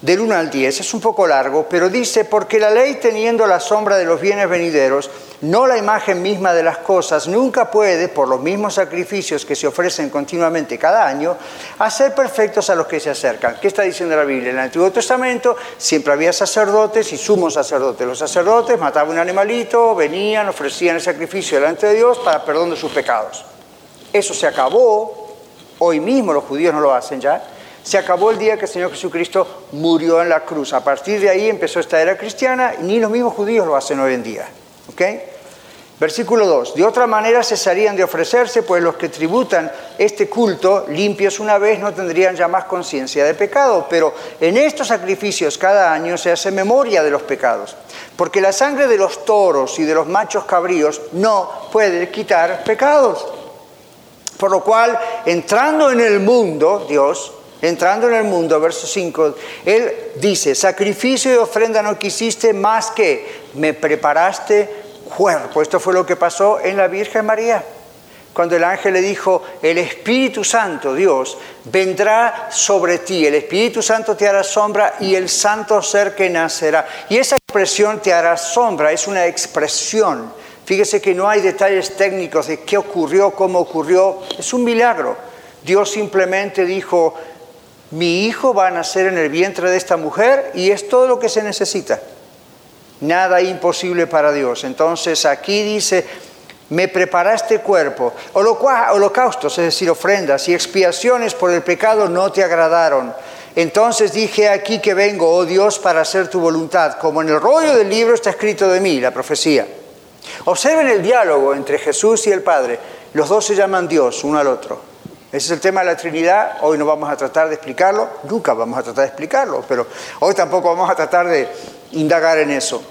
del 1 al 10, es un poco largo, pero dice, porque la ley teniendo la sombra de los bienes venideros, no la imagen misma de las cosas, nunca puede, por los mismos sacrificios que se ofrecen continuamente cada año, hacer perfectos a los que se acercan. ¿Qué está diciendo la Biblia? En el Antiguo Testamento siempre había sacerdotes y sumos sacerdotes. Los sacerdotes mataban un animalito, venían, ofrecían el sacrificio delante de Dios para perdón de sus pecados. Eso se acabó, hoy mismo los judíos no lo hacen ya, se acabó el día que el Señor Jesucristo murió en la cruz. A partir de ahí empezó esta era cristiana y ni los mismos judíos lo hacen hoy en día. ¿Ok? Versículo 2. De otra manera cesarían de ofrecerse, pues los que tributan este culto limpios una vez no tendrían ya más conciencia de pecado. Pero en estos sacrificios cada año se hace memoria de los pecados. Porque la sangre de los toros y de los machos cabríos no puede quitar pecados. Por lo cual, entrando en el mundo, Dios entrando en el mundo, verso 5, él dice, sacrificio y ofrenda no quisiste más que me preparaste cuerpo. Esto fue lo que pasó en la Virgen María. Cuando el ángel le dijo, el Espíritu Santo, Dios, vendrá sobre ti, el Espíritu Santo te hará sombra y el santo ser que nacerá. Y esa expresión te hará sombra es una expresión. Fíjese que no hay detalles técnicos de qué ocurrió, cómo ocurrió. Es un milagro. Dios simplemente dijo, mi hijo va a nacer en el vientre de esta mujer y es todo lo que se necesita. Nada imposible para Dios. Entonces aquí dice, me preparaste cuerpo. Holocaustos, es decir, ofrendas y expiaciones por el pecado no te agradaron. Entonces dije aquí que vengo, oh Dios, para hacer tu voluntad, como en el rollo del libro está escrito de mí, la profecía. Observen el diálogo entre Jesús y el Padre. Los dos se llaman Dios, uno al otro. Ese es el tema de la Trinidad. Hoy no vamos a tratar de explicarlo, nunca vamos a tratar de explicarlo, pero hoy tampoco vamos a tratar de indagar en eso.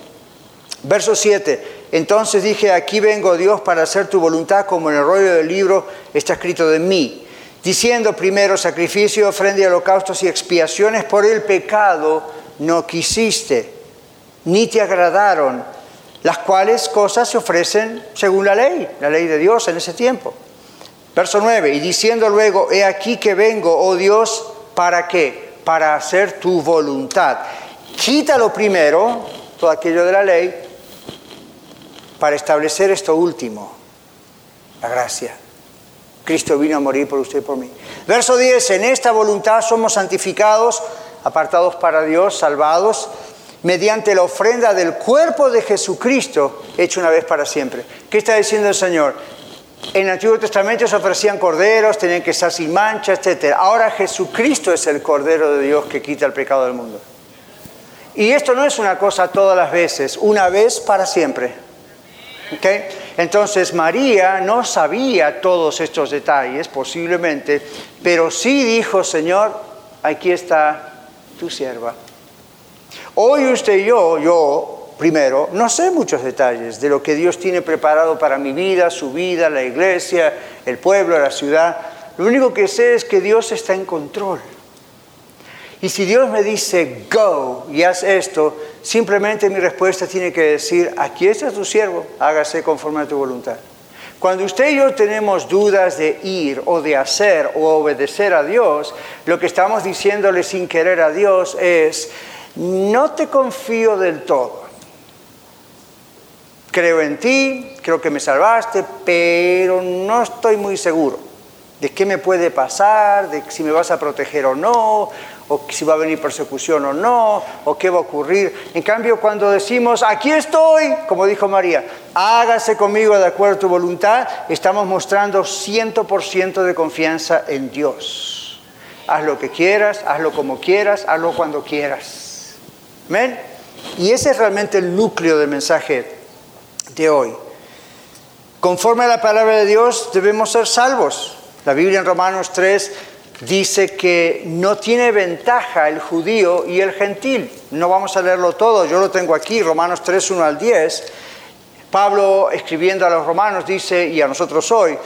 Verso 7. Entonces dije, aquí vengo Dios para hacer tu voluntad, como en el rollo del libro está escrito de mí, diciendo primero sacrificio, ofrenda y holocaustos y expiaciones por el pecado no quisiste, ni te agradaron, las cuales cosas se ofrecen según la ley, la ley de Dios en ese tiempo. Verso 9, y diciendo luego, he aquí que vengo, oh Dios, ¿para qué? Para hacer tu voluntad. Quítalo primero, todo aquello de la ley, para establecer esto último, la gracia. Cristo vino a morir por usted y por mí. Verso 10, en esta voluntad somos santificados, apartados para Dios, salvados, mediante la ofrenda del cuerpo de Jesucristo, hecho una vez para siempre. ¿Qué está diciendo el Señor? En el Antiguo Testamento se ofrecían corderos, tenían que estar sin mancha, etc. Ahora Jesucristo es el Cordero de Dios que quita el pecado del mundo. Y esto no es una cosa todas las veces, una vez para siempre. ¿Okay? Entonces María no sabía todos estos detalles, posiblemente, pero sí dijo, Señor, aquí está tu sierva. Hoy usted y yo, yo primero, no sé muchos detalles de lo que Dios tiene preparado para mi vida, su vida, la iglesia, el pueblo, la ciudad. Lo único que sé es que Dios está en control. Y si Dios me dice, go y haz esto, simplemente mi respuesta tiene que decir, aquí está tu siervo, hágase conforme a tu voluntad. Cuando usted y yo tenemos dudas de ir o de hacer o obedecer a Dios, lo que estamos diciéndole sin querer a Dios es, no te confío del todo creo en ti, creo que me salvaste, pero no estoy muy seguro de qué me puede pasar, de si me vas a proteger o no, o si va a venir persecución o no, o qué va a ocurrir. En cambio, cuando decimos, aquí estoy, como dijo María, hágase conmigo de acuerdo a tu voluntad, estamos mostrando 100% de confianza en Dios. Haz lo que quieras, hazlo como quieras, hazlo cuando quieras. ¿Amén? Y ese es realmente el núcleo del mensaje de hoy. Conforme a la palabra de Dios debemos ser salvos. La Biblia en Romanos 3 dice que no tiene ventaja el judío y el gentil. No vamos a leerlo todo, yo lo tengo aquí, Romanos 3, 1 al 10. Pablo escribiendo a los romanos dice, y a nosotros hoy,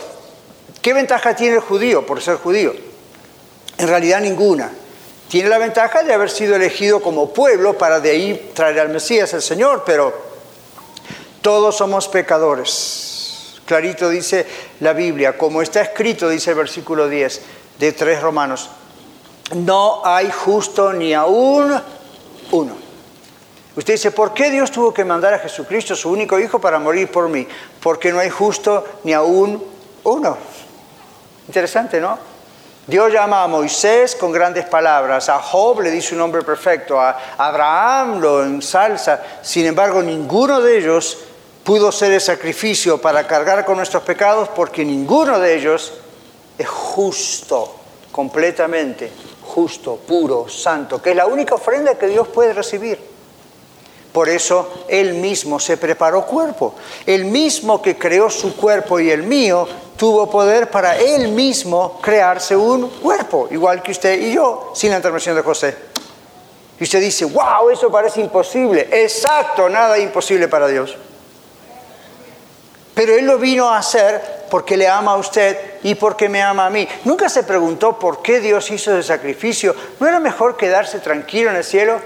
¿qué ventaja tiene el judío por ser judío? En realidad ninguna. Tiene la ventaja de haber sido elegido como pueblo para de ahí traer al Mesías, el Señor, pero todos somos pecadores. Clarito dice la Biblia, como está escrito, dice el versículo 10 de tres Romanos, no hay justo ni aún uno. Usted dice, ¿por qué Dios tuvo que mandar a Jesucristo, su único hijo, para morir por mí? Porque no hay justo ni aún uno. Interesante, ¿no? Dios llama a Moisés con grandes palabras, a Job le dice un nombre perfecto, a Abraham lo ensalza, sin embargo ninguno de ellos pudo ser el sacrificio para cargar con nuestros pecados porque ninguno de ellos es justo, completamente justo, puro, santo, que es la única ofrenda que Dios puede recibir. Por eso Él mismo se preparó cuerpo. El mismo que creó su cuerpo y el mío tuvo poder para Él mismo crearse un cuerpo, igual que usted y yo, sin la intervención de José. Y usted dice, wow, eso parece imposible. Exacto, nada imposible para Dios. Pero Él lo vino a hacer porque le ama a usted y porque me ama a mí. Nunca se preguntó por qué Dios hizo ese sacrificio. ¿No era mejor quedarse tranquilo en el cielo?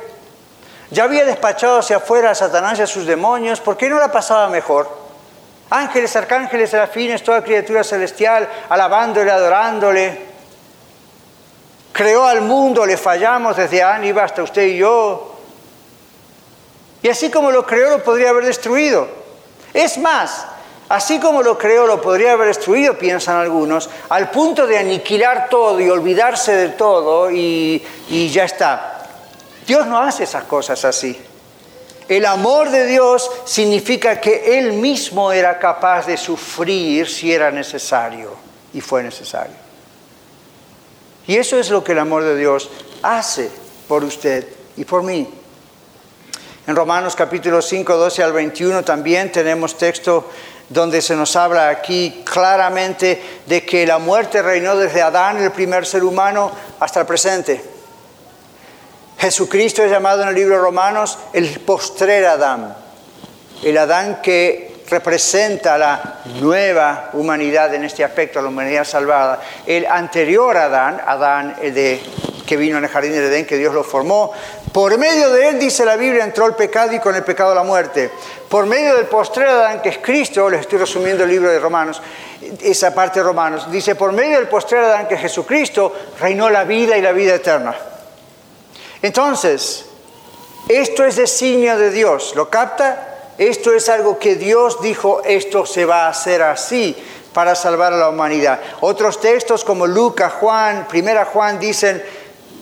Ya había despachado hacia afuera a Satanás y a sus demonios. ¿Por qué no la pasaba mejor? Ángeles, arcángeles, serafines, toda criatura celestial, alabándole, adorándole. Creó al mundo, le fallamos desde Aníbal hasta usted y yo. Y así como lo creó, lo podría haber destruido. Es más, Así como lo creó, lo podría haber destruido, piensan algunos, al punto de aniquilar todo y olvidarse de todo y, ya está. Dios no hace esas cosas así. El amor de Dios significa que Él mismo era capaz de sufrir si era necesario y fue necesario. Y eso es lo que el amor de Dios hace por usted y por mí. En Romanos capítulo 5, 12 al 21 también tenemos texto donde se nos habla aquí claramente de que la muerte reinó desde Adán, el primer ser humano, hasta el presente. Jesucristo es llamado en el libro de Romanos el postrer Adán, el Adán que representa la nueva humanidad en este aspecto, la humanidad salvada. El anterior Adán, Adán de que vino en el jardín de Edén, que Dios lo formó. Por medio de él, dice la Biblia, entró el pecado y con el pecado la muerte. Por medio del postrer Adán, que es Cristo, les estoy resumiendo el libro de Romanos, esa parte de Romanos, dice, por medio del postrer Adán, que es Jesucristo, reinó la vida y la vida eterna. Entonces, esto es designio de Dios, ¿lo capta? Esto es algo que Dios dijo, esto se va a hacer así para salvar a la humanidad. Otros textos como Lucas, Juan, Primera Juan dicen,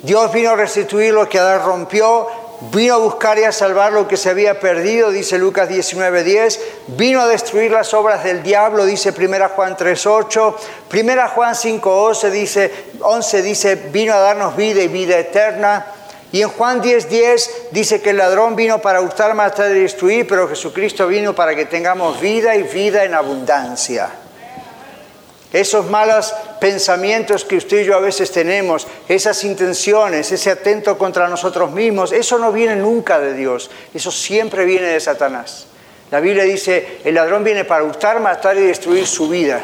Dios vino a restituir lo que Adán rompió, vino a buscar y a salvar lo que se había perdido, dice Lucas 19:10, vino a destruir las obras del diablo, dice Primera Juan 3:8, Primera Juan 5:11 dice, 11 dice, vino a darnos vida y vida eterna. Y en Juan 10:10 10 dice que el ladrón vino para hurtar, matar y destruir, pero Jesucristo vino para que tengamos vida y vida en abundancia. Esos malos pensamientos que usted y yo a veces tenemos, esas intenciones, ese atento contra nosotros mismos, eso no viene nunca de Dios, eso siempre viene de Satanás. La Biblia dice, el ladrón viene para hurtar, matar y destruir su vida,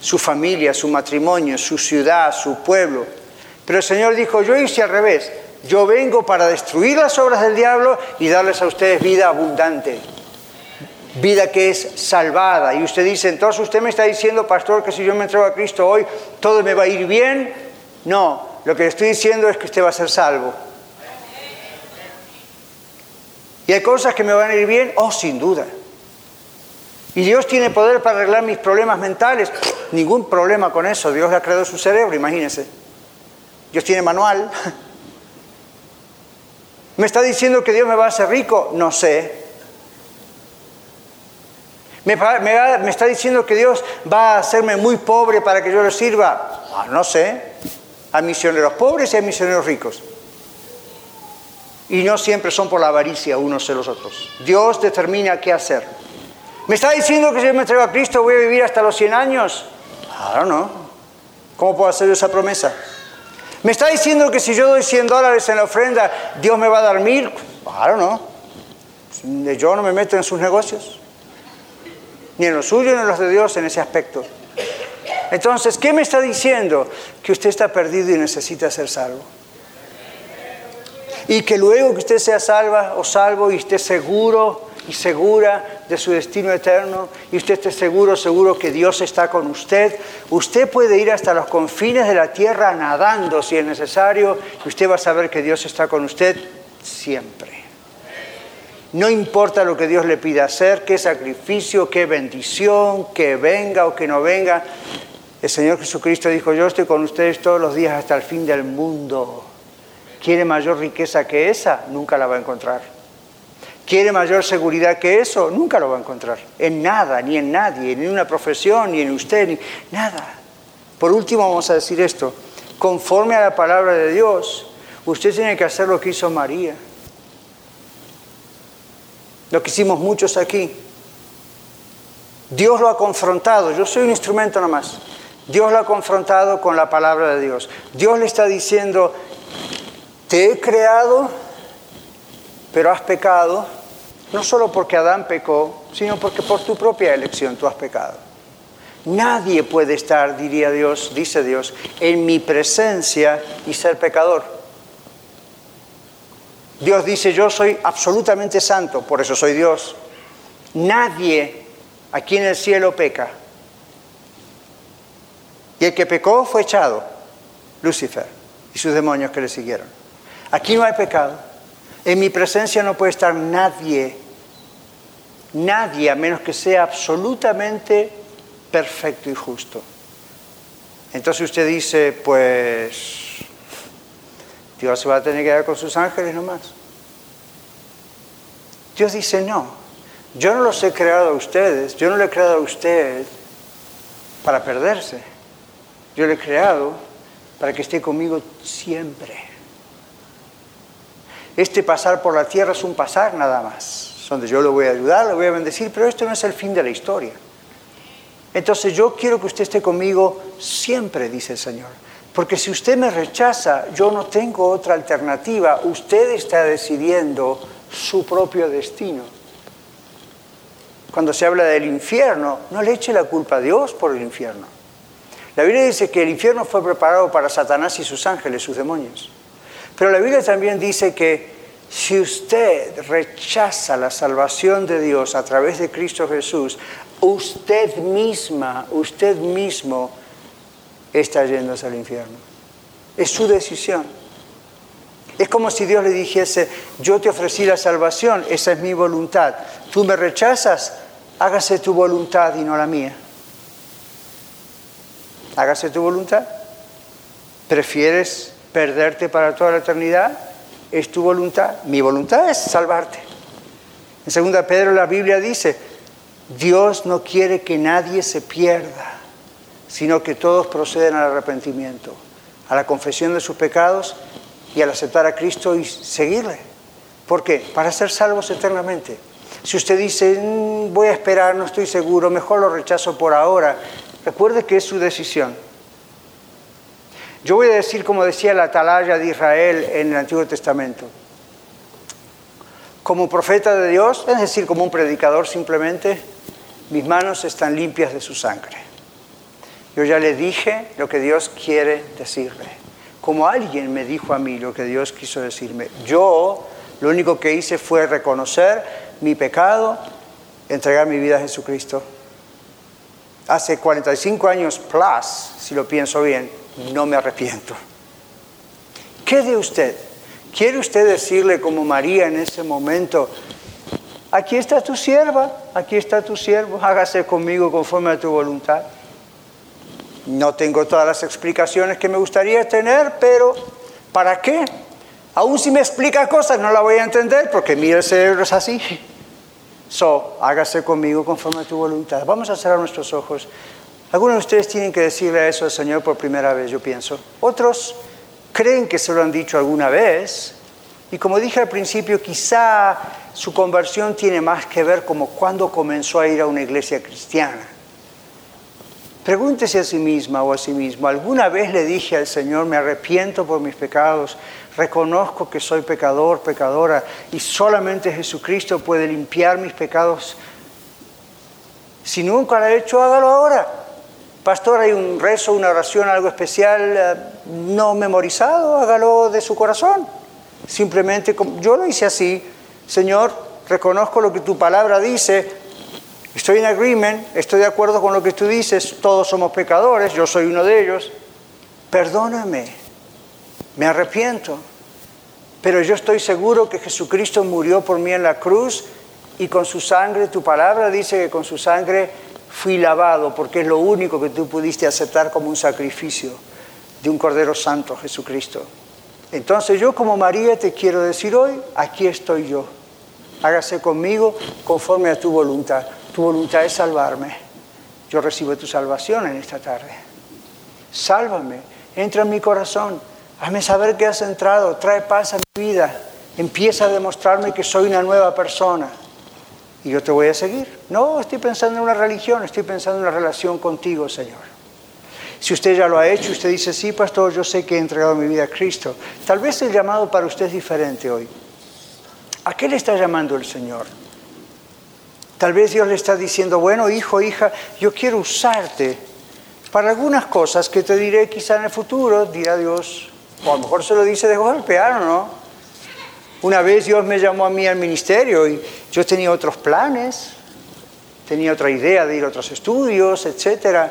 su familia, su matrimonio, su ciudad, su pueblo. Pero el Señor dijo, yo hice al revés, yo vengo para destruir las obras del diablo y darles a ustedes vida abundante vida que es salvada. Y usted dice, entonces usted me está diciendo, pastor, que si yo me entrego a Cristo hoy, todo me va a ir bien. No, lo que le estoy diciendo es que usted va a ser salvo. ¿Y hay cosas que me van a ir bien? Oh, sin duda. ¿Y Dios tiene poder para arreglar mis problemas mentales? Ningún problema con eso. Dios le ha creado su cerebro, imagínense. Dios tiene manual. (laughs) ¿Me está diciendo que Dios me va a hacer rico? No sé. Me, está diciendo que Dios va a hacerme muy pobre para que yo le sirva. Ah, no sé. Hay misioneros pobres y hay misioneros ricos. Y no siempre son por la avaricia unos de los otros. Dios determina qué hacer. ¿Me está diciendo que si yo me entrego a Cristo voy a vivir hasta los 100 años? Claro, no. ¿Cómo puedo hacer esa promesa? ¿Me está diciendo que si yo doy 100 dólares en la ofrenda, Dios me va a dar mil? Claro, no. Yo no me meto en sus negocios ni en los suyos ni en los de Dios en ese aspecto. Entonces, ¿qué me está diciendo? Que usted está perdido y necesita ser salvo. Y que luego que usted sea salva o salvo y esté seguro y segura de su destino eterno y usted esté seguro, seguro que Dios está con usted, usted puede ir hasta los confines de la tierra nadando si es necesario y usted va a saber que Dios está con usted siempre. No importa lo que Dios le pida hacer, qué sacrificio, qué bendición, que venga o que no venga. El Señor Jesucristo dijo, yo estoy con ustedes todos los días hasta el fin del mundo. ¿Quiere mayor riqueza que esa? Nunca la va a encontrar. ¿Quiere mayor seguridad que eso? Nunca lo va a encontrar. En nada, ni en nadie, ni en una profesión, ni en usted, ni nada. Por último vamos a decir esto. Conforme a la palabra de Dios, usted tiene que hacer lo que hizo María lo que hicimos muchos aquí. Dios lo ha confrontado, yo soy un instrumento nomás. Dios lo ha confrontado con la palabra de Dios. Dios le está diciendo, te he creado, pero has pecado, no solo porque Adán pecó, sino porque por tu propia elección tú has pecado. Nadie puede estar, diría Dios, dice Dios, en mi presencia y ser pecador. Dios dice, yo soy absolutamente santo, por eso soy Dios. Nadie aquí en el cielo peca. Y el que pecó fue echado, Lucifer y sus demonios que le siguieron. Aquí no hay pecado. En mi presencia no puede estar nadie, nadie, a menos que sea absolutamente perfecto y justo. Entonces usted dice, pues Dios se va a tener que dar con sus ángeles nomás. Dios dice, no, yo no los he creado a ustedes, yo no le he creado a usted para perderse. Yo le he creado para que esté conmigo siempre. Este pasar por la tierra es un pasar nada más, donde yo le voy a ayudar, le voy a bendecir, pero esto no es el fin de la historia. Entonces yo quiero que usted esté conmigo siempre, dice el Señor. Porque si usted me rechaza, yo no tengo otra alternativa. Usted está decidiendo su propio destino. Cuando se habla del infierno, no le eche la culpa a Dios por el infierno. La Biblia dice que el infierno fue preparado para Satanás y sus ángeles, sus demonios. Pero la Biblia también dice que si usted rechaza la salvación de Dios a través de Cristo Jesús, usted misma, usted mismo está yéndose al infierno. Es su decisión. Es como si Dios le dijese, yo te ofrecí la salvación, esa es mi voluntad. Tú me rechazas, hágase tu voluntad y no la mía. Hágase tu voluntad. ¿Prefieres perderte para toda la eternidad? Es tu voluntad. Mi voluntad es salvarte. En 2 Pedro la Biblia dice, Dios no quiere que nadie se pierda, sino que todos proceden al arrepentimiento, a la confesión de sus pecados y al aceptar a Cristo y seguirle. ¿Por qué? Para ser salvos eternamente. Si usted dice, mm, voy a esperar, no estoy seguro, mejor lo rechazo por ahora, recuerde que es su decisión. Yo voy a decir como decía la atalaya de Israel en el Antiguo Testamento. Como profeta de Dios, es decir, como un predicador simplemente, mis manos están limpias de su sangre. Yo ya le dije lo que Dios quiere decirle. Como alguien me dijo a mí lo que Dios quiso decirme. Yo lo único que hice fue reconocer mi pecado, entregar mi vida a Jesucristo. Hace 45 años plus, si lo pienso bien, no me arrepiento. ¿Qué de usted? ¿Quiere usted decirle como María en ese momento, aquí está tu sierva, aquí está tu siervo, hágase conmigo conforme a tu voluntad? No tengo todas las explicaciones que me gustaría tener, pero ¿para qué? Aún si me explica cosas no la voy a entender porque mi cerebro es así. So, hágase conmigo conforme a tu voluntad. Vamos a cerrar nuestros ojos. Algunos de ustedes tienen que decirle eso al Señor por primera vez, yo pienso. Otros creen que se lo han dicho alguna vez. Y como dije al principio, quizá su conversión tiene más que ver como cuando comenzó a ir a una iglesia cristiana. Pregúntese a sí misma o a sí mismo, ¿alguna vez le dije al Señor, me arrepiento por mis pecados, reconozco que soy pecador, pecadora, y solamente Jesucristo puede limpiar mis pecados? Si nunca lo ha hecho, hágalo ahora. Pastor, hay un rezo, una oración, algo especial eh, no memorizado, hágalo de su corazón. Simplemente, yo lo hice así, Señor, reconozco lo que tu palabra dice, Estoy en agreement, estoy de acuerdo con lo que tú dices, todos somos pecadores, yo soy uno de ellos. Perdóname, me arrepiento, pero yo estoy seguro que Jesucristo murió por mí en la cruz y con su sangre, tu palabra dice que con su sangre fui lavado, porque es lo único que tú pudiste aceptar como un sacrificio de un Cordero Santo, Jesucristo. Entonces yo como María te quiero decir hoy, aquí estoy yo. Hágase conmigo conforme a tu voluntad tu voluntad es salvarme. Yo recibo tu salvación en esta tarde. Sálvame, entra en mi corazón, hazme saber que has entrado, trae paz a mi vida, empieza a demostrarme que soy una nueva persona y yo te voy a seguir. No estoy pensando en una religión, estoy pensando en una relación contigo, Señor. Si usted ya lo ha hecho, usted dice, sí, pastor, yo sé que he entregado mi vida a Cristo. Tal vez el llamado para usted es diferente hoy. ¿A qué le está llamando el Señor? Tal vez Dios le está diciendo, bueno, hijo, hija, yo quiero usarte para algunas cosas que te diré quizá en el futuro, dirá Dios. O a lo mejor se lo dice de golpear, ¿no? Una vez Dios me llamó a mí al ministerio y yo tenía otros planes, tenía otra idea de ir a otros estudios, etc.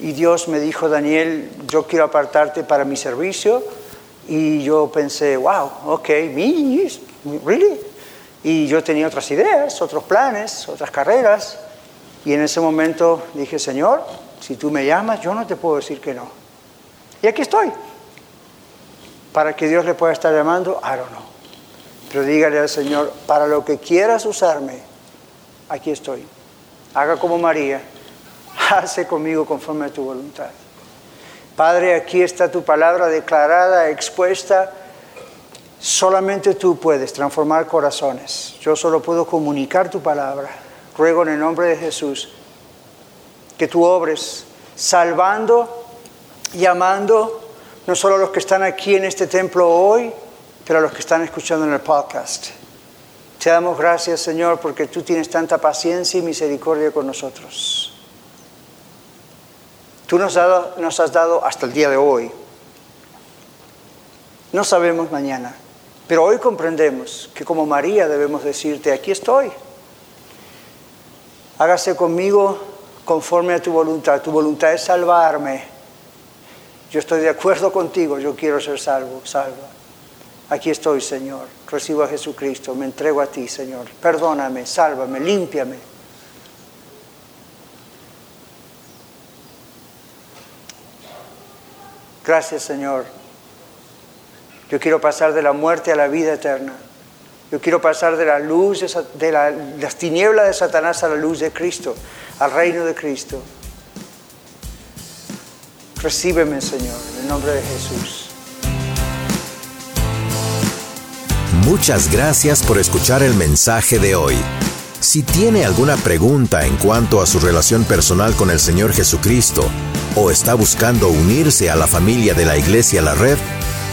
Y Dios me dijo, Daniel, yo quiero apartarte para mi servicio. Y yo pensé, wow, ok, me, really? Y yo tenía otras ideas, otros planes, otras carreras. Y en ese momento dije, Señor, si tú me llamas, yo no te puedo decir que no. Y aquí estoy. Para que Dios le pueda estar llamando, I don't know. Pero dígale al Señor, para lo que quieras usarme, aquí estoy. Haga como María, (laughs) hace conmigo conforme a tu voluntad. Padre, aquí está tu palabra declarada, expuesta Solamente tú puedes transformar corazones. Yo solo puedo comunicar tu palabra. Ruego en el nombre de Jesús que tú obres salvando y amando no solo a los que están aquí en este templo hoy, pero a los que están escuchando en el podcast. Te damos gracias, Señor, porque tú tienes tanta paciencia y misericordia con nosotros. Tú nos, nos has dado hasta el día de hoy. No sabemos mañana, pero hoy comprendemos que como María debemos decirte, aquí estoy. Hágase conmigo conforme a tu voluntad. Tu voluntad es salvarme. Yo estoy de acuerdo contigo, yo quiero ser salvo, salva. Aquí estoy, Señor. Recibo a Jesucristo, me entrego a ti, Señor. Perdóname, sálvame, límpiame. Gracias, Señor. Yo quiero pasar de la muerte a la vida eterna. Yo quiero pasar de la luz, de, las tinieblas de Satanás a la luz de Cristo, al reino de Cristo. Recíbeme, Señor, en el nombre de Jesús.
Muchas gracias por escuchar el mensaje de hoy. Si tiene alguna pregunta en cuanto a su relación personal con el Señor Jesucristo o está buscando unirse a la familia de la Iglesia La Red,